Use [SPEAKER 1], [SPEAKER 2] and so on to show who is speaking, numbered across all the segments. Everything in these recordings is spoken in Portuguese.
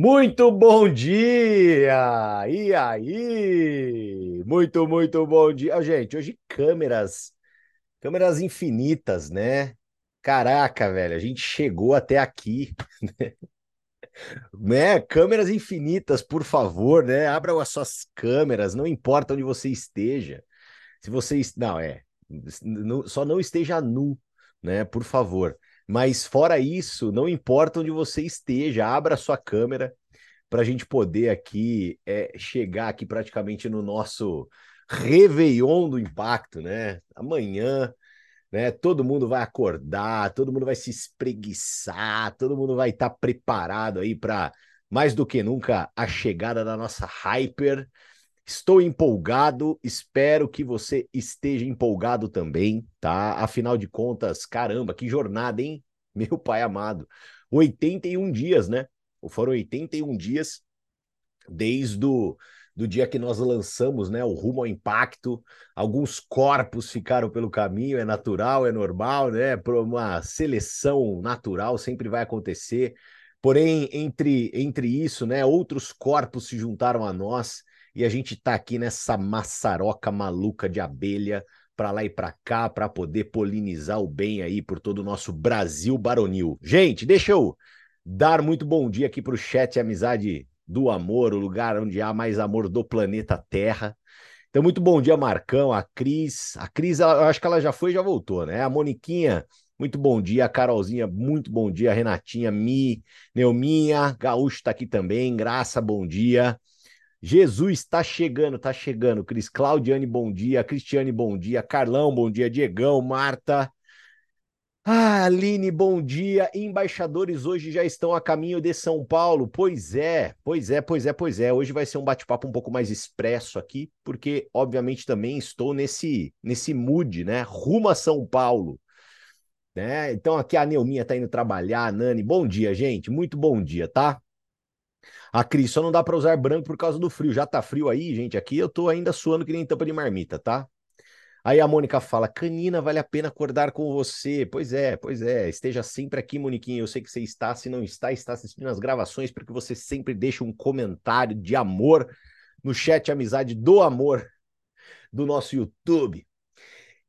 [SPEAKER 1] Muito bom dia! E aí? Muito, muito bom dia. Gente, hoje câmeras, câmeras infinitas, né? Caraca, velho, a gente chegou até aqui, né? Câmeras infinitas, por favor, né? Abra as suas câmeras, não importa onde você esteja. Se você, não, é, só não esteja nu, né? Por favor. Mas fora isso, não importa onde você esteja, abra sua câmera para a gente poder aqui é, chegar aqui praticamente no nosso Réveillon do Impacto, né? Amanhã, né? Todo mundo vai acordar, todo mundo vai se espreguiçar, todo mundo vai estar tá preparado aí para mais do que nunca a chegada da nossa Hyper. Estou empolgado, espero que você esteja empolgado também, tá? Afinal de contas, caramba, que jornada, hein? Meu pai amado. 81 dias, né? Foram 81 dias desde o do dia que nós lançamos, né, o Rumo ao Impacto. Alguns corpos ficaram pelo caminho, é natural, é normal, né? Uma seleção natural sempre vai acontecer. Porém, entre entre isso, né, outros corpos se juntaram a nós e a gente está aqui nessa maçaroca maluca de abelha para lá e para cá para poder polinizar o bem aí por todo o nosso Brasil baronil. Gente, deixa eu dar muito bom dia aqui para o chat Amizade do Amor, o lugar onde há mais amor do planeta Terra. Então, muito bom dia, Marcão, a Cris. A Cris, eu acho que ela já foi e já voltou, né? A Moniquinha, muito bom dia. A Carolzinha, muito bom dia. A Renatinha, Mi, Neuminha, Gaúcho está aqui também. Graça, bom dia. Jesus está chegando, está chegando. Cris Claudiane, bom dia. Cristiane, bom dia. Carlão, bom dia. Diegão, Marta. Ah, Aline, bom dia. Embaixadores hoje já estão a caminho de São Paulo. Pois é, pois é, pois é, pois é. Hoje vai ser um bate-papo um pouco mais expresso aqui, porque obviamente também estou nesse nesse mood, né? Rumo a São Paulo. Né? Então aqui a Neuminha tá indo trabalhar, a Nani. Bom dia, gente. Muito bom dia, tá? A Cris, só não dá para usar branco por causa do frio. Já tá frio aí, gente. Aqui eu tô ainda suando que nem tampa de marmita, tá? Aí a Mônica fala: Canina, vale a pena acordar com você. Pois é, pois é. Esteja sempre aqui, Moniquinha. Eu sei que você está, se não está, está assistindo as gravações, porque você sempre deixa um comentário de amor no chat Amizade do Amor do nosso YouTube.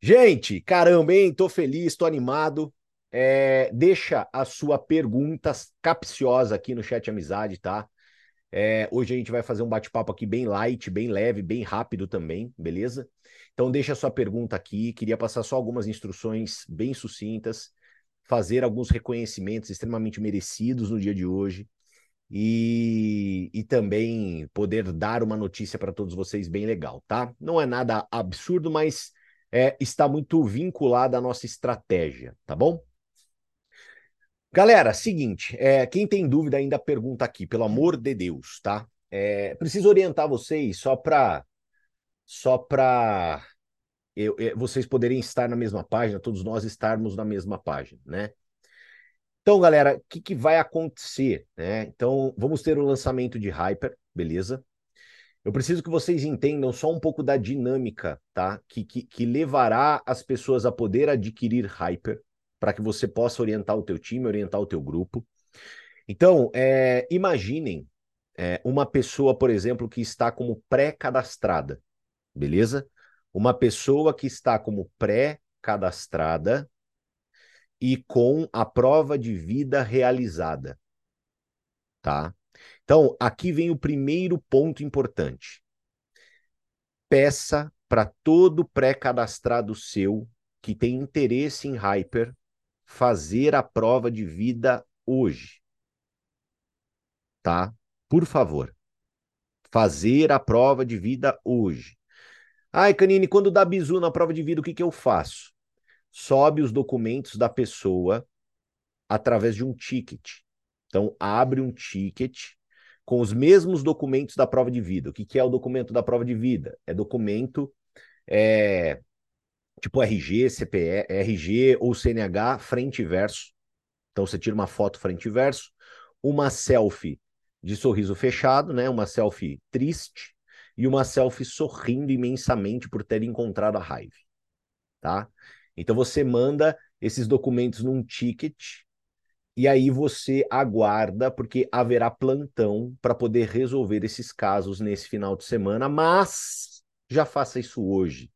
[SPEAKER 1] Gente, caramba, hein? Tô feliz, tô animado. É, deixa a sua pergunta capciosa aqui no chat Amizade, tá? É, hoje a gente vai fazer um bate-papo aqui bem light, bem leve, bem rápido também, beleza? Então deixa a sua pergunta aqui. Queria passar só algumas instruções bem sucintas, fazer alguns reconhecimentos extremamente merecidos no dia de hoje e, e também poder dar uma notícia para todos vocês bem legal, tá? Não é nada absurdo, mas é, está muito vinculado à nossa estratégia, tá bom? Galera, seguinte, é, quem tem dúvida ainda pergunta aqui, pelo amor de Deus, tá? É, preciso orientar vocês só para só para vocês poderem estar na mesma página, todos nós estarmos na mesma página, né? Então, galera, o que, que vai acontecer, né? Então, vamos ter o lançamento de Hyper, beleza? Eu preciso que vocês entendam só um pouco da dinâmica, tá? Que, que, que levará as pessoas a poder adquirir Hyper para que você possa orientar o teu time, orientar o teu grupo. Então, é, imaginem é, uma pessoa, por exemplo, que está como pré-cadastrada, beleza? Uma pessoa que está como pré-cadastrada e com a prova de vida realizada, tá? Então, aqui vem o primeiro ponto importante. Peça para todo pré-cadastrado seu que tem interesse em Hyper fazer a prova de vida hoje. Tá? Por favor. Fazer a prova de vida hoje. Ai, Canine, quando dá bizu na prova de vida, o que, que eu faço? Sobe os documentos da pessoa através de um ticket. Então, abre um ticket com os mesmos documentos da prova de vida. O que, que é o documento da prova de vida? É documento é, tipo RG, CPE, RG ou CNH, frente e verso. Então você tira uma foto frente e verso, uma selfie de sorriso fechado, né? Uma selfie triste e uma selfie sorrindo imensamente por ter encontrado a raiva, tá? Então você manda esses documentos num ticket e aí você aguarda, porque haverá plantão para poder resolver esses casos nesse final de semana, mas já faça isso hoje,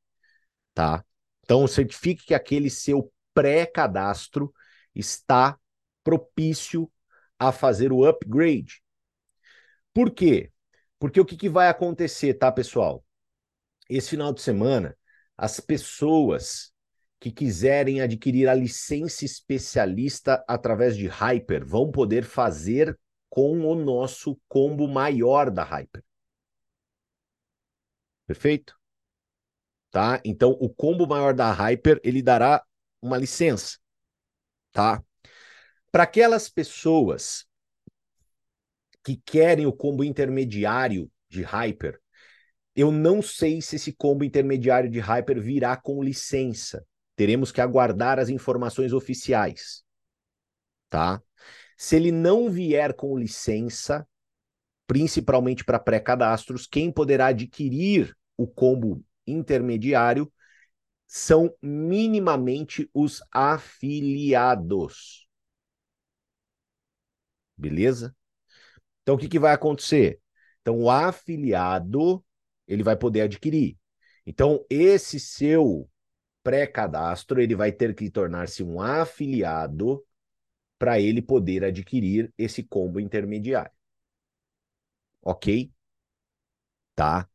[SPEAKER 1] tá? Então certifique que aquele seu pré-cadastro está propício a fazer o upgrade. Por quê? Porque o que, que vai acontecer, tá, pessoal? Esse final de semana, as pessoas que quiserem adquirir a licença especialista através de Hyper vão poder fazer com o nosso combo maior da Hyper. Perfeito? Tá? Então, o combo maior da Hyper, ele dará uma licença, tá? Para aquelas pessoas que querem o combo intermediário de Hyper, eu não sei se esse combo intermediário de Hyper virá com licença. Teremos que aguardar as informações oficiais, tá? Se ele não vier com licença, principalmente para pré-cadastros, quem poderá adquirir o combo intermediário são minimamente os afiliados. Beleza? Então, o que, que vai acontecer? Então, o afiliado ele vai poder adquirir. Então, esse seu pré-cadastro, ele vai ter que tornar-se um afiliado para ele poder adquirir esse combo intermediário. Ok? Tá?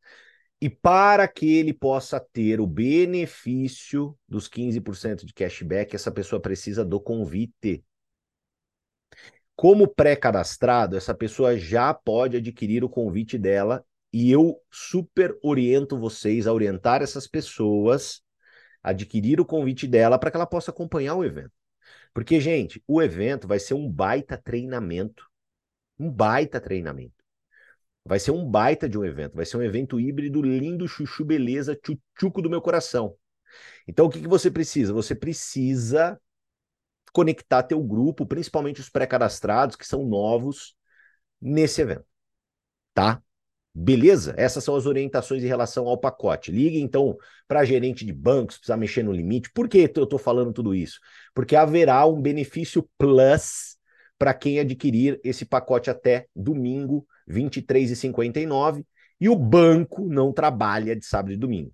[SPEAKER 1] E para que ele possa ter o benefício dos 15% de cashback, essa pessoa precisa do convite. Como pré-cadastrado, essa pessoa já pode adquirir o convite dela e eu super oriento vocês a orientar essas pessoas adquirir o convite dela para que ela possa acompanhar o evento. Porque, gente, o evento vai ser um baita treinamento. Um baita treinamento. Vai ser um baita de um evento. Vai ser um evento híbrido, lindo, chuchu, beleza, tchutchuco do meu coração. Então, o que, que você precisa? Você precisa conectar teu grupo, principalmente os pré-cadastrados, que são novos, nesse evento. Tá? Beleza? Essas são as orientações em relação ao pacote. Ligue então para gerente de bancos, precisar mexer no limite. Por que eu estou falando tudo isso? Porque haverá um benefício plus para quem adquirir esse pacote até domingo, R$ 23,59. E o banco não trabalha de sábado e domingo.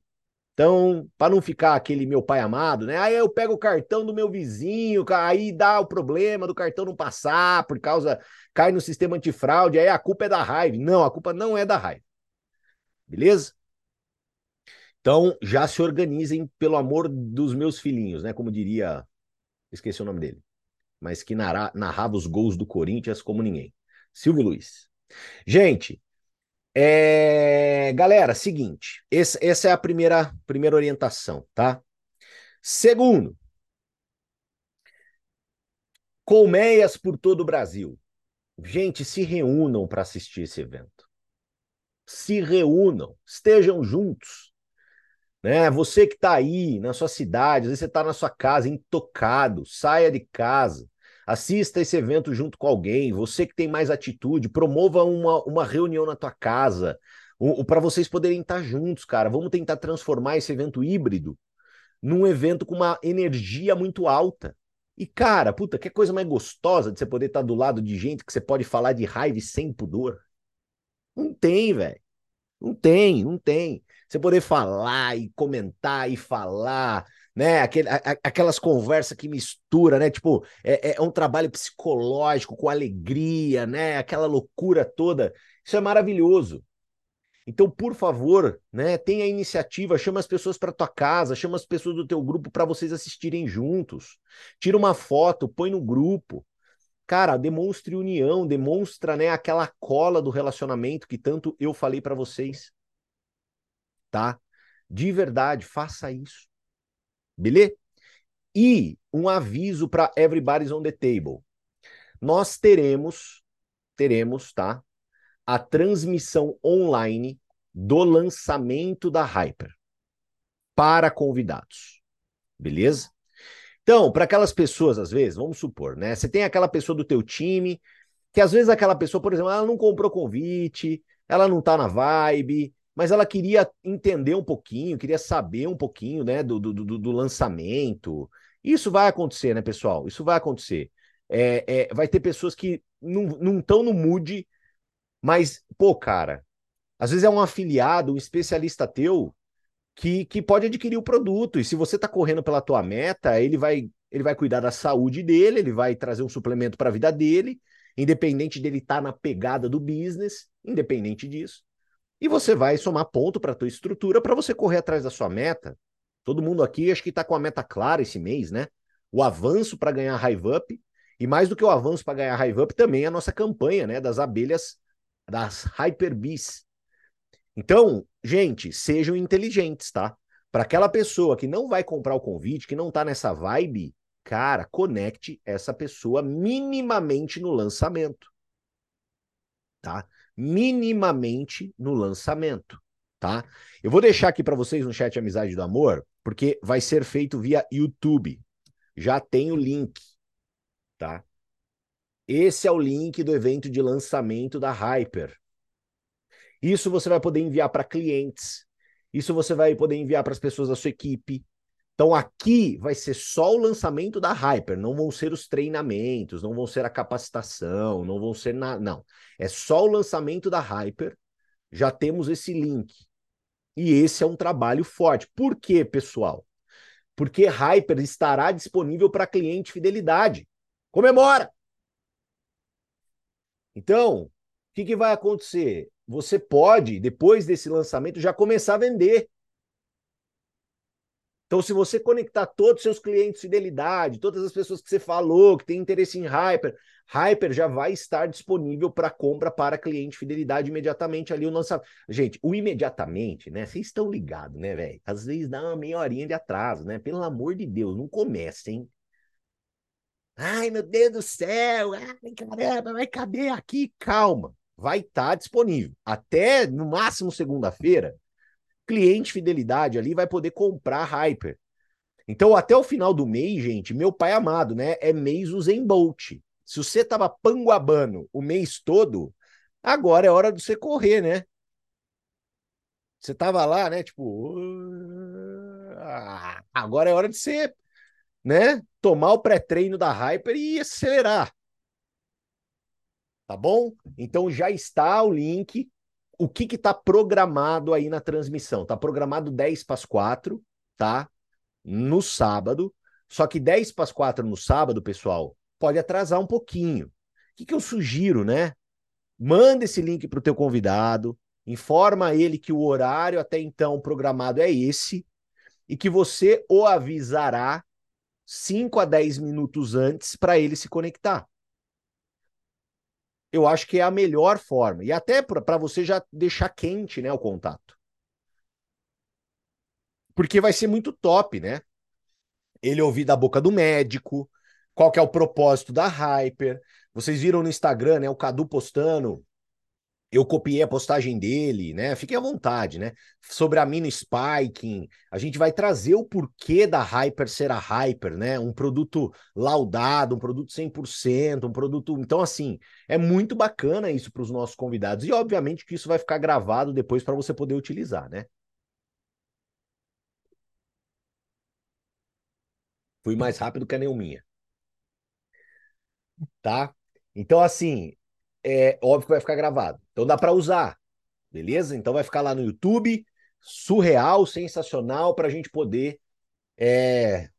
[SPEAKER 1] Então, para não ficar aquele meu pai amado, né? Aí eu pego o cartão do meu vizinho, aí dá o problema do cartão não passar por causa cai no sistema antifraude, aí a culpa é da raiva. Não, a culpa não é da raiva. Beleza? Então, já se organizem pelo amor dos meus filhinhos, né? Como diria, esqueci o nome dele, mas que narrava os gols do Corinthians como ninguém. Silvio Luiz. Gente, é... Galera, seguinte, esse, essa é a primeira, primeira orientação, tá? Segundo, colmeias por todo o Brasil. Gente, se reúnam para assistir esse evento. Se reúnam, estejam juntos. Né? Você que está aí na sua cidade, às vezes você está na sua casa, intocado, saia de casa. Assista esse evento junto com alguém. Você que tem mais atitude, promova uma, uma reunião na tua casa. Para vocês poderem estar juntos, cara. Vamos tentar transformar esse evento híbrido num evento com uma energia muito alta. E, cara, puta, que coisa mais gostosa de você poder estar do lado de gente que você pode falar de raiva sem pudor. Não tem, velho. Não tem, não tem. Você poder falar e comentar e falar né? Aquele, a, aquelas conversas que mistura, né? Tipo, é, é, um trabalho psicológico com alegria, né? Aquela loucura toda. Isso é maravilhoso. Então, por favor, né, tenha iniciativa, chama as pessoas para tua casa, chama as pessoas do teu grupo para vocês assistirem juntos. Tira uma foto, põe no grupo. Cara, demonstre união, demonstra, né, aquela cola do relacionamento que tanto eu falei para vocês. Tá? De verdade, faça isso. Beleza? E um aviso para everybody's on the table. Nós teremos, teremos, tá? A transmissão online do lançamento da Hyper para convidados. Beleza? Então, para aquelas pessoas, às vezes, vamos supor, né? Você tem aquela pessoa do teu time, que às vezes aquela pessoa, por exemplo, ela não comprou convite, ela não tá na vibe, mas ela queria entender um pouquinho, queria saber um pouquinho, né, do, do, do, lançamento. Isso vai acontecer, né, pessoal? Isso vai acontecer. É, é, vai ter pessoas que não estão no mood, mas, pô, cara, às vezes é um afiliado, um especialista teu que, que pode adquirir o produto. E se você está correndo pela tua meta, ele vai, ele vai cuidar da saúde dele, ele vai trazer um suplemento para a vida dele, independente dele estar tá na pegada do business, independente disso. E você vai somar ponto para a tua estrutura para você correr atrás da sua meta. Todo mundo aqui acho que está com a meta clara esse mês, né? O avanço para ganhar Hive Up. E mais do que o avanço para ganhar Hive Up, também a nossa campanha, né? Das abelhas, das Hyper Bees. Então, gente, sejam inteligentes, tá? Para aquela pessoa que não vai comprar o convite, que não tá nessa vibe, cara, conecte essa pessoa minimamente no lançamento. Tá? Minimamente no lançamento, tá? Eu vou deixar aqui para vocês no chat Amizade do Amor, porque vai ser feito via YouTube. Já tem o link, tá? Esse é o link do evento de lançamento da Hyper. Isso você vai poder enviar para clientes. Isso você vai poder enviar para as pessoas da sua equipe. Então aqui vai ser só o lançamento da Hyper, não vão ser os treinamentos, não vão ser a capacitação, não vão ser nada, não. É só o lançamento da Hyper. Já temos esse link. E esse é um trabalho forte. Por quê, pessoal? Porque Hyper estará disponível para cliente fidelidade. Comemora! Então, o que, que vai acontecer? você pode, depois desse lançamento, já começar a vender. Então, se você conectar todos os seus clientes de fidelidade, todas as pessoas que você falou, que tem interesse em Hyper, Hyper já vai estar disponível para compra para cliente fidelidade imediatamente ali o lançamento. Gente, o imediatamente, né? Vocês estão ligados, né, velho? Às vezes dá uma meia horinha de atraso, né? Pelo amor de Deus, não comecem. Ai, meu Deus do céu! Ai, caramba, vai caber aqui? Calma vai estar tá disponível. Até no máximo segunda-feira, cliente fidelidade ali vai poder comprar Hyper. Então, até o final do mês, gente, meu pai amado, né? É mês Usain Bolt. Se você tava panguabando o mês todo, agora é hora de você correr, né? Você tava lá, né? Tipo, agora é hora de você, né? Tomar o pré-treino da Hyper e acelerar tá bom? Então já está o link. O que está programado aí na transmissão? Está programado 10 para as 4, tá? No sábado. Só que 10 para as 4 no sábado, pessoal, pode atrasar um pouquinho. O que, que eu sugiro, né? Manda esse link para o teu convidado, informa ele que o horário até então programado é esse e que você o avisará 5 a 10 minutos antes para ele se conectar eu acho que é a melhor forma. E até para você já deixar quente né, o contato. Porque vai ser muito top, né? Ele ouvir da boca do médico, qual que é o propósito da Hyper. Vocês viram no Instagram, né? O Cadu postando eu copiei a postagem dele, né? Fiquem à vontade, né? Sobre a mini spiking, a gente vai trazer o porquê da Hyper ser a Hyper, né? Um produto laudado, um produto 100%, um produto. Então, assim, é muito bacana isso para os nossos convidados. E, obviamente, que isso vai ficar gravado depois para você poder utilizar, né? Fui mais rápido que a Neuminha. Tá? Então, assim, é óbvio que vai ficar gravado. Então dá para usar, beleza? Então vai ficar lá no YouTube, surreal, sensacional, para a gente poder é,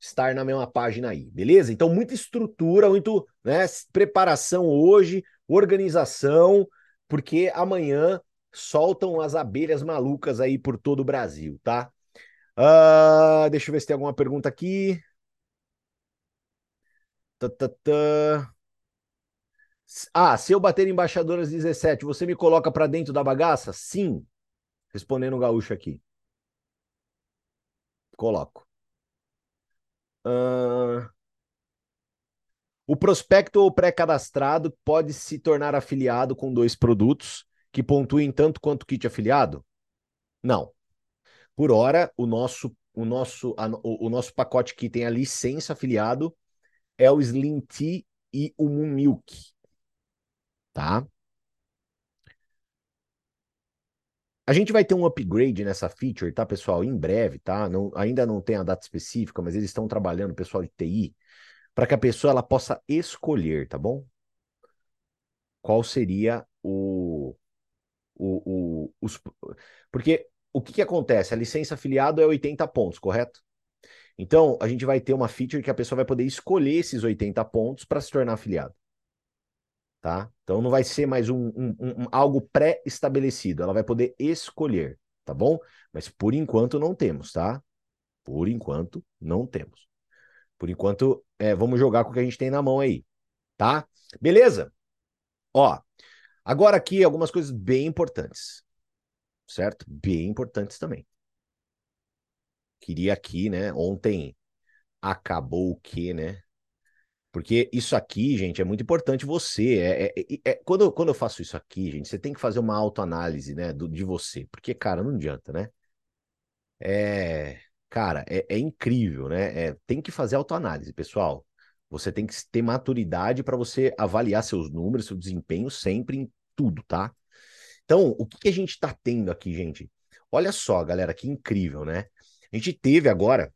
[SPEAKER 1] estar na mesma página aí, beleza? Então muita estrutura, muito né, preparação hoje, organização, porque amanhã soltam as abelhas malucas aí por todo o Brasil, tá? Uh, deixa eu ver se tem alguma pergunta aqui. Tá, tá, tá. Ah, se eu bater embaixadoras 17, você me coloca para dentro da bagaça? Sim. Respondendo o gaúcho aqui. Coloco. Uh... O prospecto ou pré-cadastrado pode se tornar afiliado com dois produtos que pontuem tanto quanto kit afiliado? Não. Por hora, o nosso, o nosso, a, o, o, nosso pacote que tem a licença afiliado é o Slim Tea e o Moon Milk tá? A gente vai ter um upgrade nessa feature, tá, pessoal? Em breve, tá? Não, ainda não tem a data específica, mas eles estão trabalhando, pessoal de TI, para que a pessoa ela possa escolher, tá bom? Qual seria o, o, o os, porque o que, que acontece? A licença afiliado é 80 pontos, correto? Então, a gente vai ter uma feature que a pessoa vai poder escolher esses 80 pontos para se tornar afiliado. Tá? Então não vai ser mais um, um, um algo pré-estabelecido, ela vai poder escolher, tá bom? Mas por enquanto não temos, tá? Por enquanto não temos. Por enquanto, é, vamos jogar com o que a gente tem na mão aí, tá? Beleza? Ó, agora aqui algumas coisas bem importantes, certo? Bem importantes também. Queria aqui, né? Ontem acabou o quê, né? Porque isso aqui, gente, é muito importante você. É, é, é, é, quando, quando eu faço isso aqui, gente, você tem que fazer uma autoanálise, né, do, de você. Porque, cara, não adianta, né? É, cara, é, é incrível, né? É, tem que fazer autoanálise, pessoal. Você tem que ter maturidade para você avaliar seus números, seu desempenho sempre em tudo, tá? Então, o que, que a gente está tendo aqui, gente? Olha só, galera, que incrível, né? A gente teve agora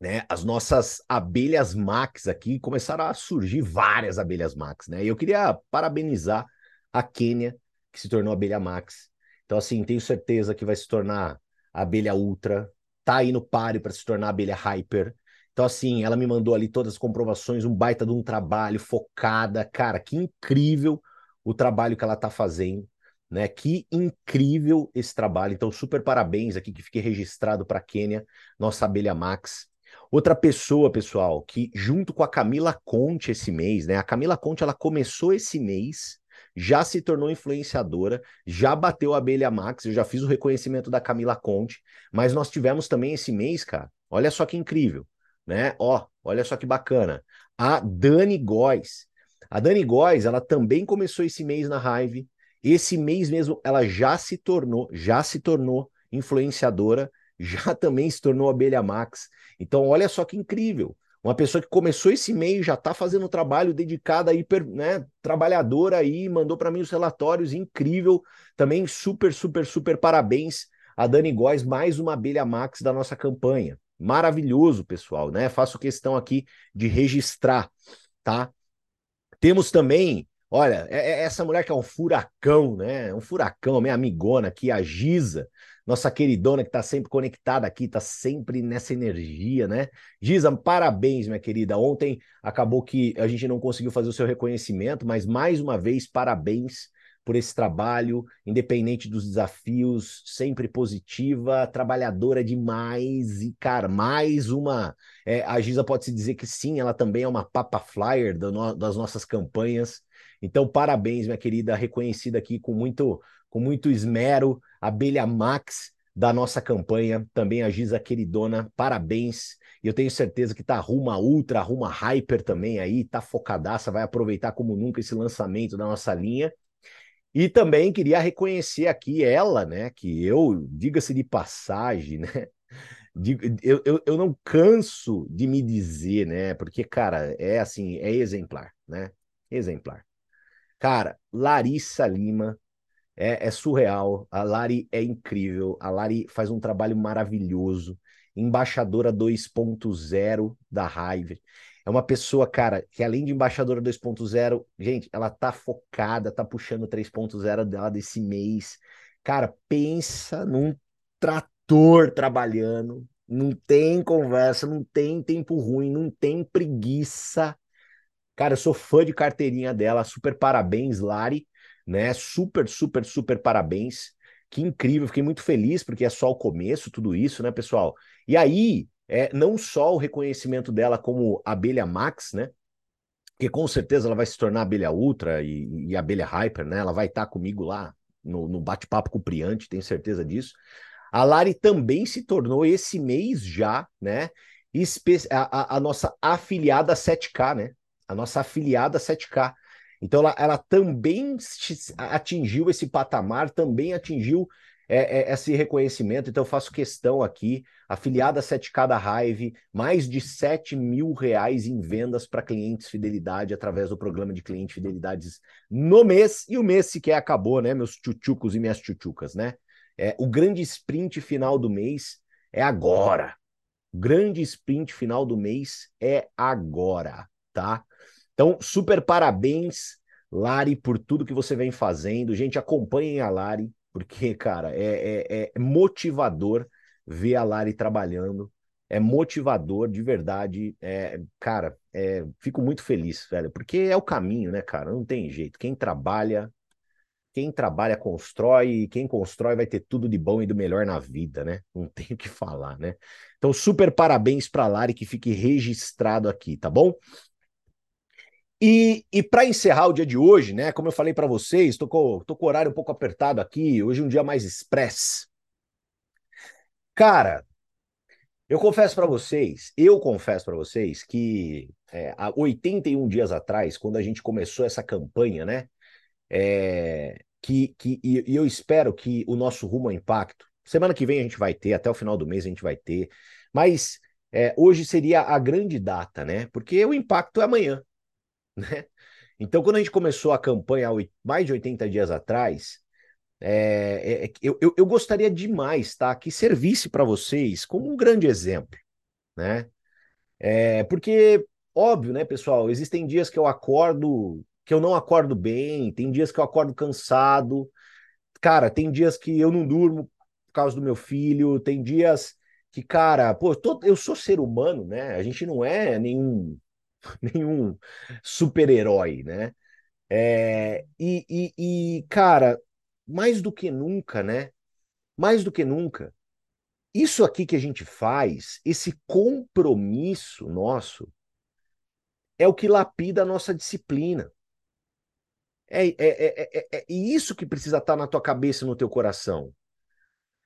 [SPEAKER 1] né, as nossas abelhas Max aqui começaram a surgir várias abelhas Max, né? E eu queria parabenizar a Quênia, que se tornou abelha Max. Então, assim, tenho certeza que vai se tornar abelha Ultra, tá aí no páreo para se tornar abelha Hyper. Então, assim, ela me mandou ali todas as comprovações, um baita de um trabalho focada. Cara, que incrível o trabalho que ela tá fazendo, né? Que incrível esse trabalho. Então, super parabéns aqui que fiquei registrado para a Quênia, nossa abelha Max. Outra pessoa, pessoal, que junto com a Camila Conte esse mês, né? A Camila Conte ela começou esse mês, já se tornou influenciadora, já bateu a abelha Max, eu já fiz o reconhecimento da Camila Conte, mas nós tivemos também esse mês, cara. Olha só que incrível, né? Ó, olha só que bacana. A Dani Góes. A Dani Góes, ela também começou esse mês na Hive. Esse mês mesmo ela já se tornou, já se tornou influenciadora já também se tornou abelha Max. Então, olha só que incrível. Uma pessoa que começou esse meio já está fazendo um trabalho dedicado aí, né, trabalhadora aí, mandou para mim os relatórios, incrível. Também super, super, super parabéns a Dani Góes, mais uma abelha Max da nossa campanha. Maravilhoso, pessoal, né? Faço questão aqui de registrar, tá? Temos também, olha, é, é essa mulher que é um furacão, né? Um furacão, minha amigona aqui, a Giza nossa queridona que está sempre conectada aqui, está sempre nessa energia, né? Giza, parabéns, minha querida. Ontem acabou que a gente não conseguiu fazer o seu reconhecimento, mas mais uma vez, parabéns por esse trabalho, independente dos desafios, sempre positiva, trabalhadora demais e, cara, mais uma. É, a Giza pode se dizer que sim, ela também é uma papa flyer no, das nossas campanhas. Então, parabéns, minha querida, reconhecida aqui com muito, com muito esmero Abelha Max da nossa campanha, também a Giza queridona, parabéns. E eu tenho certeza que tá rumo a Ultra, rumo a Hyper também aí, tá focadaça, vai aproveitar como nunca esse lançamento da nossa linha. E também queria reconhecer aqui ela, né, que eu, diga-se de passagem, né, eu, eu, eu não canso de me dizer, né, porque, cara, é assim, é exemplar, né, exemplar. Cara, Larissa Lima, é, é, surreal. A Lari é incrível. A Lari faz um trabalho maravilhoso. Embaixadora 2.0 da Hive. É uma pessoa, cara, que além de embaixadora 2.0, gente, ela tá focada, tá puxando 3.0 dela desse mês. Cara, pensa num trator trabalhando. Não tem conversa, não tem tempo ruim, não tem preguiça. Cara, eu sou fã de carteirinha dela. Super parabéns, Lari né? Super, super, super parabéns. Que incrível, fiquei muito feliz porque é só o começo, tudo isso, né, pessoal? E aí, é, não só o reconhecimento dela como abelha Max, né? Que com certeza ela vai se tornar abelha Ultra e, e abelha Hyper, né? Ela vai estar comigo lá no, no bate-papo com o Priante, tenho certeza disso. A Lari também se tornou esse mês já, né? A, a, a nossa afiliada 7K, né? A nossa afiliada 7K. Então ela, ela também atingiu esse patamar, também atingiu é, é, esse reconhecimento. Então eu faço questão aqui, afiliada 7K da Hive, mais de 7 mil reais em vendas para clientes fidelidade através do programa de cliente fidelidades no mês. E o mês sequer acabou, né, meus tchutchucos e minhas tchutchucas, né? É, o grande sprint final do mês é agora. grande sprint final do mês é agora, tá? Então, super parabéns, Lari, por tudo que você vem fazendo. Gente, acompanhem a Lari, porque, cara, é, é, é motivador ver a Lari trabalhando. É motivador de verdade. É, cara, é, fico muito feliz, velho, porque é o caminho, né, cara? Não tem jeito. Quem trabalha quem trabalha constrói, e quem constrói vai ter tudo de bom e do melhor na vida, né? Não tem o que falar, né? Então, super parabéns para Lari, que fique registrado aqui, tá bom? E, e para encerrar o dia de hoje, né? Como eu falei para vocês, tô com, com o horário um pouco apertado aqui, hoje é um dia mais express. Cara, eu confesso para vocês, eu confesso para vocês que é, há 81 dias atrás, quando a gente começou essa campanha, né? É, que, que, e, e eu espero que o nosso rumo ao impacto, semana que vem a gente vai ter, até o final do mês a gente vai ter, mas é, hoje seria a grande data, né? Porque o impacto é amanhã, né? Então, quando a gente começou a campanha mais de 80 dias atrás, é, é, eu, eu, eu, gostaria demais, tá? Que servisse para vocês como um grande exemplo, né? É, porque, óbvio, né, pessoal, existem dias que eu acordo que eu não acordo bem, tem dias que eu acordo cansado. Cara, tem dias que eu não durmo por causa do meu filho, tem dias que, cara, pô, tô, eu sou ser humano, né? A gente não é nenhum, nenhum super-herói, né? É, e, e, e, cara, mais do que nunca, né? Mais do que nunca, isso aqui que a gente faz, esse compromisso nosso, é o que lapida a nossa disciplina. É, é, é, é, é isso que precisa estar na tua cabeça e no teu coração.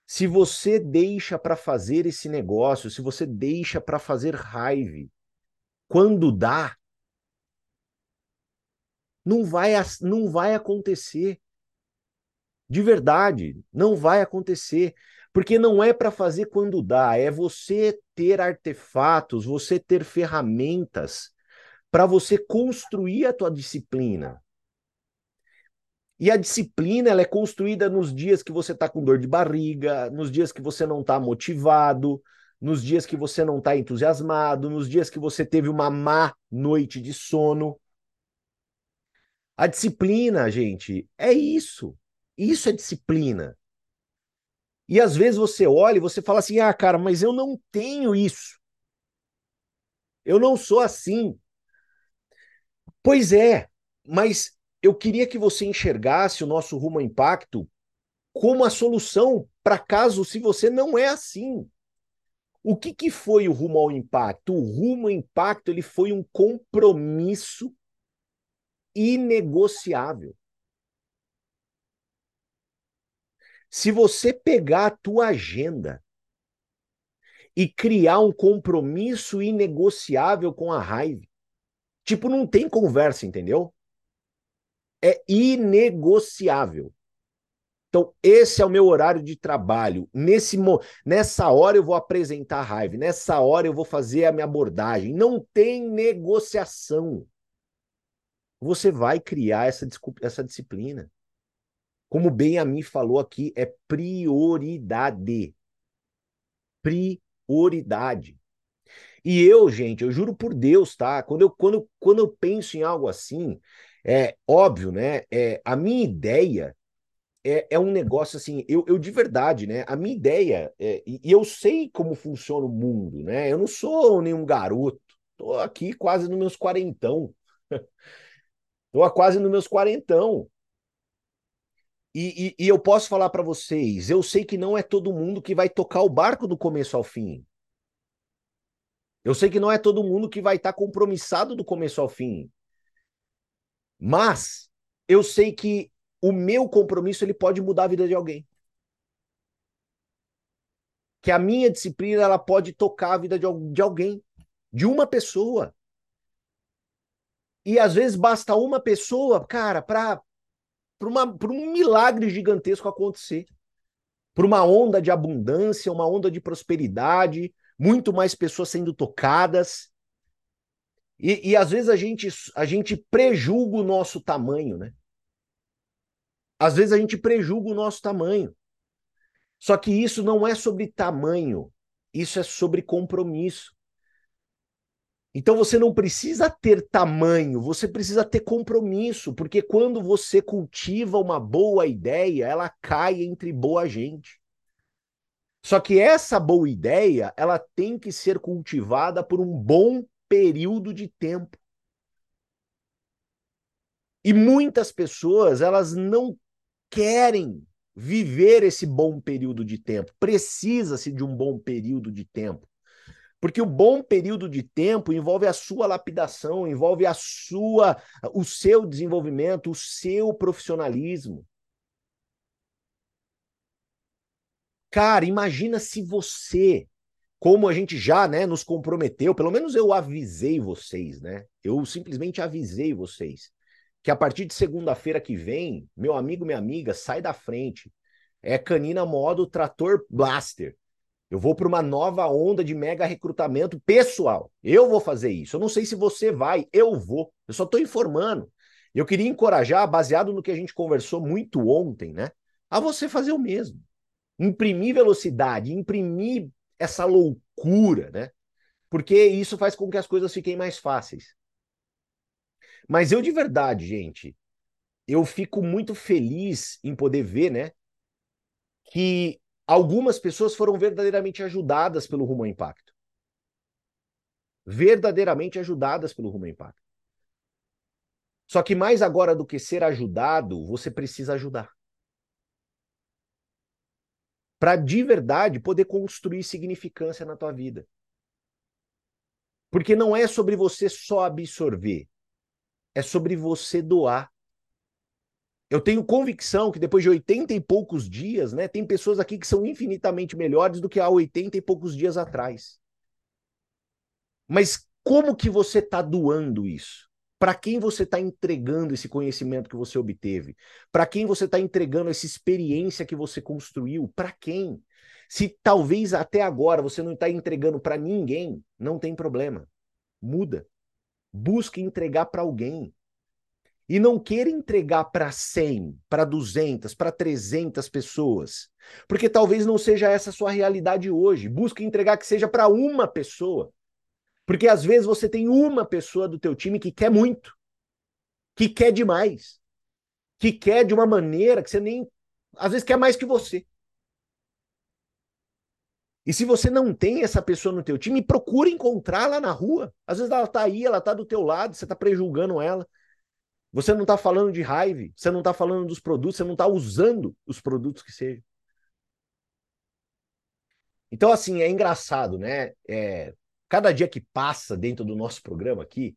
[SPEAKER 1] Se você deixa para fazer esse negócio, se você deixa para fazer raiva, quando dá, não vai, não vai acontecer. De verdade, não vai acontecer. Porque não é para fazer quando dá, é você ter artefatos, você ter ferramentas para você construir a tua disciplina. E a disciplina ela é construída nos dias que você está com dor de barriga, nos dias que você não está motivado, nos dias que você não está entusiasmado, nos dias que você teve uma má noite de sono. A disciplina, gente, é isso. Isso é disciplina. E às vezes você olha e você fala assim: ah, cara, mas eu não tenho isso. Eu não sou assim. Pois é, mas eu queria que você enxergasse o nosso rumo ao impacto como a solução para caso se você não é assim. O que, que foi o rumo ao impacto? O rumo ao impacto ele foi um compromisso inegociável. Se você pegar a tua agenda e criar um compromisso inegociável com a raiva, tipo, não tem conversa, entendeu? é inegociável. Então, esse é o meu horário de trabalho. Nesse, nessa hora eu vou apresentar a raiva, nessa hora eu vou fazer a minha abordagem. Não tem negociação. Você vai criar essa, essa disciplina. Como bem a mim falou aqui, é prioridade. Prioridade. E eu, gente, eu juro por Deus, tá? Quando eu, quando, quando eu penso em algo assim, é óbvio, né? É, a minha ideia é, é um negócio assim, eu, eu de verdade, né? A minha ideia, é, e, e eu sei como funciona o mundo, né? Eu não sou nenhum garoto, tô aqui quase nos meus quarentão. tô quase nos meus quarentão. E, e, e, eu posso falar para vocês, eu sei que não é todo mundo que vai tocar o barco do começo ao fim. Eu sei que não é todo mundo que vai estar tá compromissado do começo ao fim. Mas eu sei que o meu compromisso ele pode mudar a vida de alguém. Que a minha disciplina ela pode tocar a vida de, de alguém, de uma pessoa. E às vezes basta uma pessoa, cara, para para um milagre gigantesco acontecer. Para uma onda de abundância, uma onda de prosperidade, muito mais pessoas sendo tocadas. E, e às vezes a gente, a gente prejulga o nosso tamanho, né? Às vezes a gente prejulga o nosso tamanho. Só que isso não é sobre tamanho, Isso é sobre compromisso. Então você não precisa ter tamanho, você precisa ter compromisso, porque quando você cultiva uma boa ideia, ela cai entre boa gente. Só que essa boa ideia, ela tem que ser cultivada por um bom período de tempo. E muitas pessoas, elas não querem viver esse bom período de tempo. Precisa-se de um bom período de tempo. Porque o bom período de tempo envolve a sua lapidação, envolve a sua, o seu desenvolvimento, o seu profissionalismo. Cara, imagina se você, como a gente já, né, nos comprometeu, pelo menos eu avisei vocês, né? Eu simplesmente avisei vocês que a partir de segunda-feira que vem, meu amigo, minha amiga, sai da frente. É canina modo trator blaster. Eu vou para uma nova onda de mega recrutamento pessoal. Eu vou fazer isso. Eu não sei se você vai, eu vou. Eu só estou informando. Eu queria encorajar, baseado no que a gente conversou muito ontem, né? A você fazer o mesmo. Imprimir velocidade, imprimir essa loucura, né? Porque isso faz com que as coisas fiquem mais fáceis. Mas eu de verdade, gente, eu fico muito feliz em poder ver, né? Que algumas pessoas foram verdadeiramente ajudadas pelo Rumo ao Impacto. Verdadeiramente ajudadas pelo Rumo ao Impacto. Só que mais agora do que ser ajudado, você precisa ajudar. Para de verdade poder construir significância na tua vida. Porque não é sobre você só absorver, é sobre você doar. Eu tenho convicção que depois de 80 e poucos dias, né, tem pessoas aqui que são infinitamente melhores do que há 80 e poucos dias atrás. Mas como que você está doando isso? Para quem você está entregando esse conhecimento que você obteve? Para quem você está entregando essa experiência que você construiu? Para quem? Se talvez até agora você não está entregando para ninguém, não tem problema. Muda. Busque entregar para alguém. E não queira entregar para 100, para 200, para 300 pessoas. Porque talvez não seja essa a sua realidade hoje. Busque entregar que seja para uma pessoa. Porque às vezes você tem uma pessoa do teu time que quer muito, que quer demais, que quer de uma maneira que você nem às vezes quer mais que você. E se você não tem essa pessoa no teu time, procura encontrá-la na rua. Às vezes ela está aí, ela está do teu lado, você está prejulgando ela. Você não está falando de raiva, você não está falando dos produtos, você não está usando os produtos que sejam. Então, assim, é engraçado, né? É, cada dia que passa dentro do nosso programa aqui,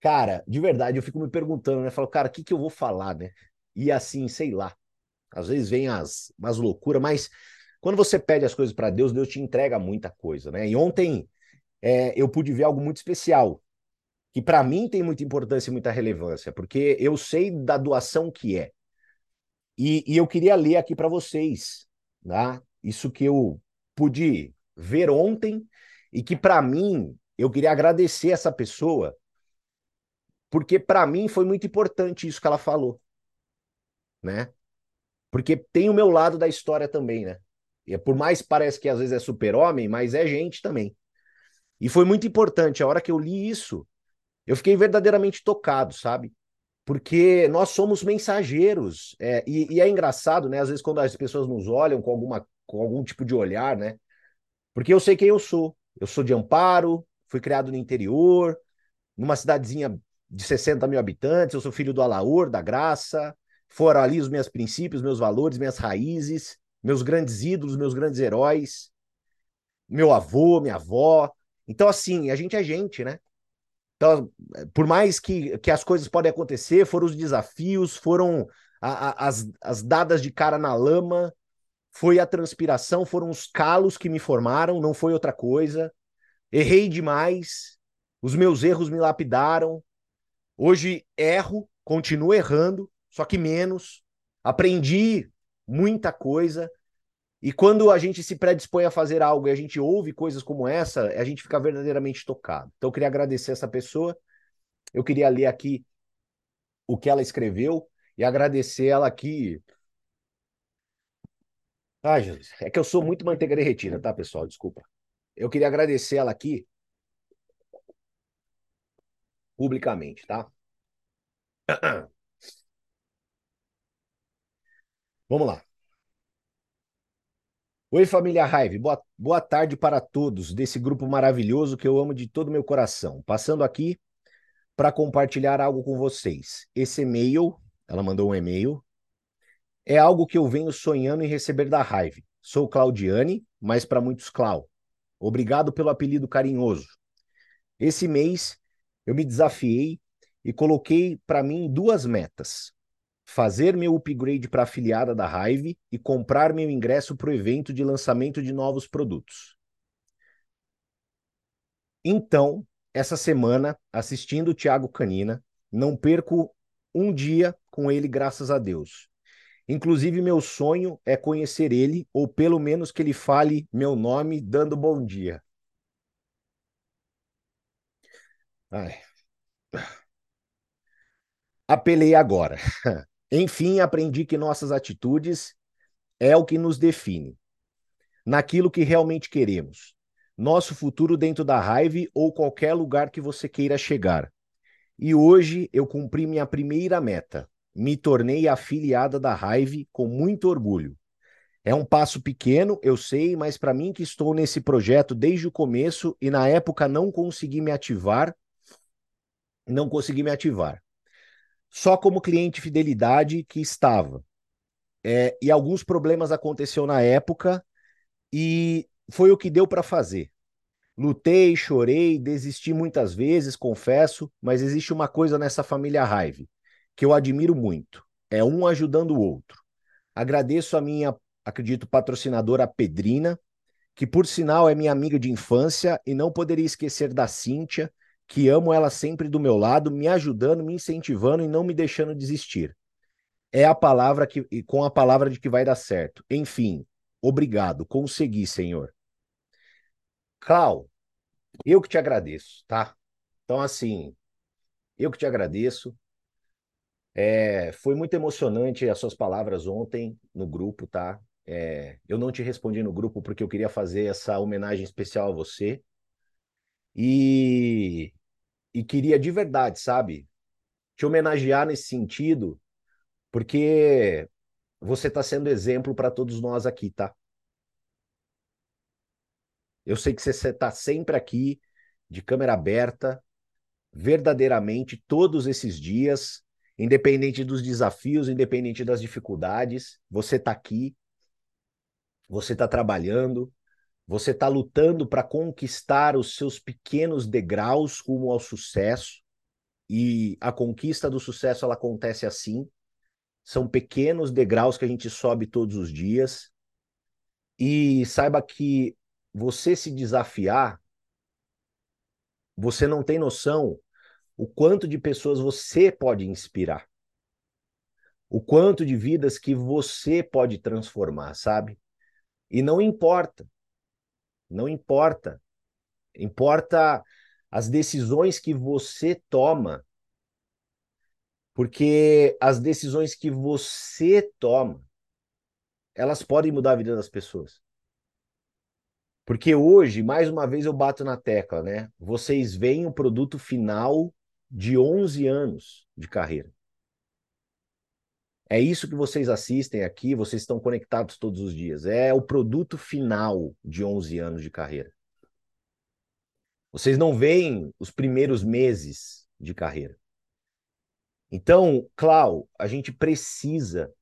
[SPEAKER 1] cara, de verdade, eu fico me perguntando, né? Falo, cara, o que, que eu vou falar, né? E assim, sei lá. Às vezes vem as, as loucuras, mas quando você pede as coisas para Deus, Deus te entrega muita coisa, né? E ontem é, eu pude ver algo muito especial que para mim tem muita importância e muita relevância, porque eu sei da doação que é. E, e eu queria ler aqui para vocês, tá? Isso que eu pude ver ontem e que para mim eu queria agradecer essa pessoa, porque para mim foi muito importante isso que ela falou, né? Porque tem o meu lado da história também, né? É por mais parece que às vezes é super-homem, mas é gente também. E foi muito importante. A hora que eu li isso, eu fiquei verdadeiramente tocado, sabe? Porque nós somos mensageiros. É, e, e, é engraçado, né? Às vezes, quando as pessoas nos olham com, alguma, com algum tipo de olhar, né? Porque eu sei quem eu sou. Eu sou de Amparo, fui criado no interior, numa cidadezinha de 60 mil habitantes. Eu sou filho do Alaor, da Graça. Foram ali os meus princípios, meus valores, minhas raízes, meus grandes ídolos, meus grandes heróis, meu avô, minha avó. Então, assim, a gente é gente, né? Então, por mais que, que as coisas podem acontecer, foram os desafios, foram a, a, as, as dadas de cara na lama, foi a transpiração, foram os calos que me formaram, não foi outra coisa. Errei demais, os meus erros me lapidaram. Hoje erro, continuo errando, só que menos. Aprendi muita coisa, e quando a gente se predispõe a fazer algo e a gente ouve coisas como essa, a gente fica verdadeiramente tocado. Então eu queria agradecer essa pessoa. Eu queria ler aqui o que ela escreveu e agradecer ela aqui. Ah, Jesus, é que eu sou muito manteiga derretida, tá, pessoal? Desculpa. eu queria agradecer ela aqui publicamente, tá? Vamos lá. Oi, família Raive. Boa, boa tarde para todos desse grupo maravilhoso que eu amo de todo meu coração. Passando aqui para compartilhar algo com vocês. Esse e-mail, ela mandou um e-mail, é algo que eu venho sonhando em receber da Raive. Sou Claudiane, mas para muitos Clau. Obrigado pelo apelido carinhoso. Esse mês eu me desafiei e coloquei para mim duas metas: fazer meu upgrade para afiliada da Hive e comprar meu ingresso para o evento de lançamento de novos produtos. Então, essa semana, assistindo o Thiago Canina, não perco um dia com ele, graças a Deus. Inclusive, meu sonho é conhecer ele, ou pelo menos que ele fale meu nome dando bom dia. Ai. Apelei agora. Enfim, aprendi que nossas atitudes é o que nos define, naquilo que realmente queremos. Nosso futuro dentro da raiva ou qualquer lugar que você queira chegar. E hoje eu cumpri minha primeira meta. Me tornei afiliada da Raive com muito orgulho. É um passo pequeno, eu sei, mas para mim que estou nesse projeto desde o começo e na época não consegui me ativar, não consegui me ativar só como cliente fidelidade que estava. É, e alguns problemas aconteceu na época e foi o que deu para fazer. Lutei, chorei, desisti muitas vezes, confesso, mas existe uma coisa nessa família Raive que eu admiro muito. É um ajudando o outro. Agradeço a minha, acredito, patrocinadora Pedrina, que por sinal é minha amiga de infância e não poderia esquecer da Cíntia, que amo ela sempre do meu lado, me ajudando, me incentivando e não me deixando desistir. É a palavra que e com a palavra de que vai dar certo. Enfim, obrigado, consegui, Senhor. Clau, eu que te agradeço, tá? Então assim, eu que te agradeço. É, foi muito emocionante as suas palavras ontem no grupo, tá? É, eu não te respondi no grupo porque eu queria fazer essa homenagem especial a você. E e queria de verdade, sabe? Te homenagear nesse sentido, porque você está sendo exemplo para todos nós aqui, tá? Eu sei que você está sempre aqui, de câmera aberta, verdadeiramente, todos esses dias, independente dos desafios, independente das dificuldades, você está aqui, você está trabalhando, você está lutando para conquistar os seus pequenos degraus rumo ao sucesso. E a conquista do sucesso ela acontece assim. São pequenos degraus que a gente sobe todos os dias. E saiba que você se desafiar, você não tem noção o quanto de pessoas você pode inspirar. O quanto de vidas que você pode transformar, sabe? E não importa não importa. Importa as decisões que você toma. Porque as decisões que você toma, elas podem mudar a vida das pessoas. Porque hoje, mais uma vez, eu bato na tecla, né? Vocês veem o produto final de 11 anos de carreira. É isso que vocês assistem aqui, vocês estão conectados todos os dias. É o produto final de 11 anos de carreira. Vocês não veem os primeiros meses de carreira. Então, Clau, a gente precisa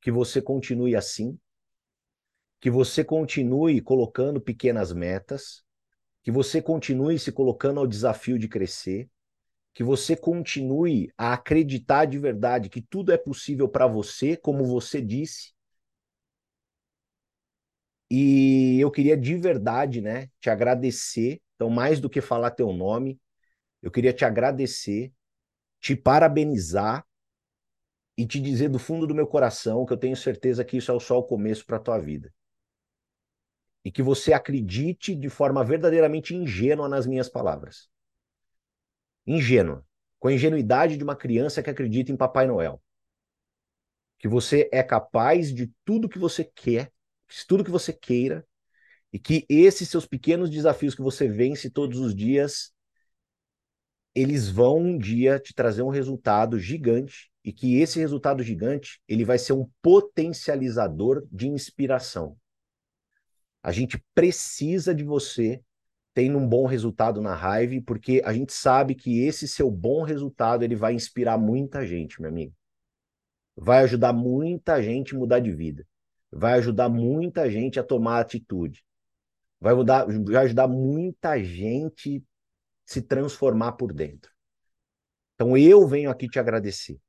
[SPEAKER 1] que você continue assim, que você continue colocando pequenas metas, que você continue se colocando ao desafio de crescer, que você continue a acreditar de verdade que tudo é possível para você, como você disse. E eu queria de verdade, né, te agradecer. Então, mais do que falar teu nome, eu queria te agradecer, te parabenizar e te dizer do fundo do meu coração que eu tenho certeza que isso é só o começo para tua vida. E que você acredite de forma verdadeiramente ingênua nas minhas palavras ingênua, com a ingenuidade de uma criança que acredita em Papai Noel. Que você é capaz de tudo que você quer, tudo que você queira, E que esses seus pequenos desafios que você vence todos os dias, eles vão um dia te trazer um resultado gigante e que esse resultado gigante, ele vai ser um potencializador de inspiração. A gente precisa de você tendo um bom resultado na Hive, porque a gente sabe que esse seu bom resultado ele vai inspirar muita gente, meu amigo. Vai ajudar muita gente a mudar de vida. Vai ajudar muita gente a tomar atitude. Vai, mudar, vai ajudar muita gente se transformar por dentro. Então eu venho aqui te agradecer.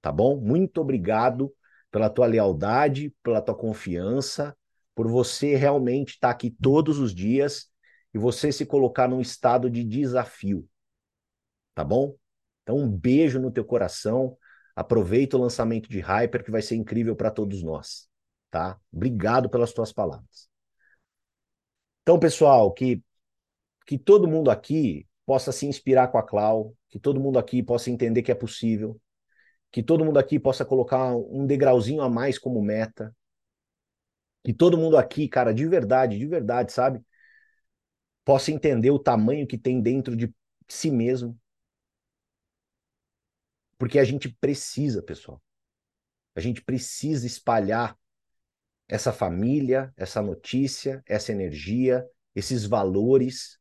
[SPEAKER 1] Tá bom? Muito obrigado pela tua lealdade, pela tua confiança, por você realmente estar tá aqui todos os dias e você se colocar num estado de desafio. Tá bom? Então, um beijo no teu coração. Aproveita o lançamento de Hyper, que vai ser incrível para todos nós. Tá? Obrigado pelas tuas palavras. Então, pessoal, que, que todo mundo aqui possa se inspirar com a Clau, que todo mundo aqui possa entender que é possível, que todo mundo aqui possa colocar um degrauzinho a mais como meta, que todo mundo aqui, cara, de verdade, de verdade, sabe? Possa entender o tamanho que tem dentro de si mesmo. Porque a gente precisa, pessoal. A gente precisa espalhar essa família, essa notícia, essa energia, esses valores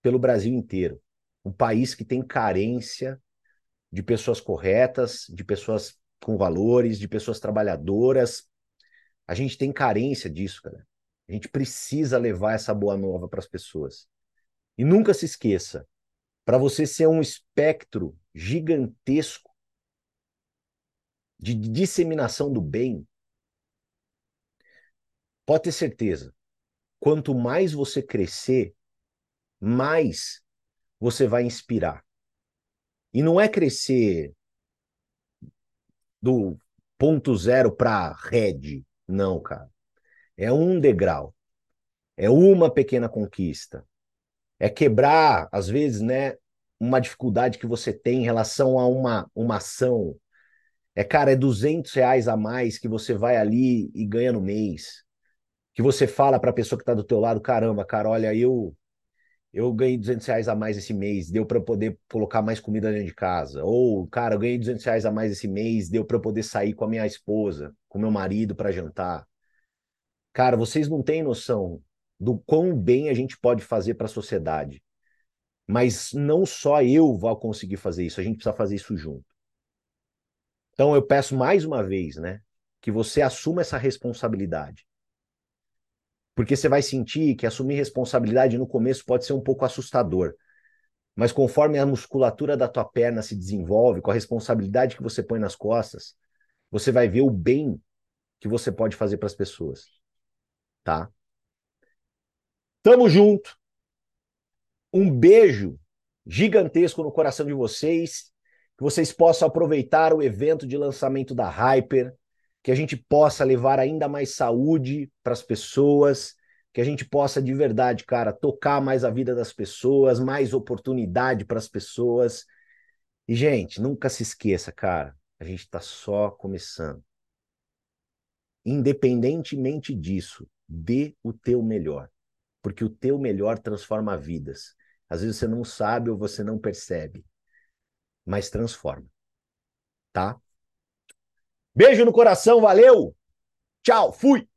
[SPEAKER 1] pelo Brasil inteiro. Um país que tem carência de pessoas corretas, de pessoas com valores, de pessoas trabalhadoras, a gente tem carência disso, cara. A gente precisa levar essa boa nova para as pessoas. E nunca se esqueça, para você ser um espectro gigantesco de disseminação do bem, pode ter certeza, quanto mais você crescer, mais você vai inspirar. E não é crescer do ponto zero para red, não, cara. É um degrau. É uma pequena conquista. É quebrar, às vezes, né, uma dificuldade que você tem em relação a uma, uma ação. É, cara, é 200 reais a mais que você vai ali e ganha no mês. Que você fala para a pessoa que está do teu lado, caramba, cara, olha, eu eu ganhei 200 reais a mais esse mês, deu para poder colocar mais comida dentro de casa. Ou, cara, eu ganhei 200 reais a mais esse mês, deu para poder sair com a minha esposa, com meu marido para jantar. Cara, vocês não têm noção do quão bem a gente pode fazer para a sociedade. Mas não só eu vou conseguir fazer isso, a gente precisa fazer isso junto. Então eu peço mais uma vez, né, que você assuma essa responsabilidade. Porque você vai sentir que assumir responsabilidade no começo pode ser um pouco assustador. Mas conforme a musculatura da tua perna se desenvolve, com a responsabilidade que você põe nas costas, você vai ver o bem que você pode fazer para as pessoas. Tá? Tamo junto. Um beijo gigantesco no coração de vocês. Que vocês possam aproveitar o evento de lançamento da Hyper que a gente possa levar ainda mais saúde para as pessoas, que a gente possa de verdade, cara, tocar mais a vida das pessoas, mais oportunidade para as pessoas. E, gente, nunca se esqueça, cara, a gente está só começando. Independentemente disso, dê o teu melhor, porque o teu melhor transforma vidas. Às vezes você não sabe ou você não percebe, mas transforma. Tá? Beijo no coração, valeu! Tchau, fui!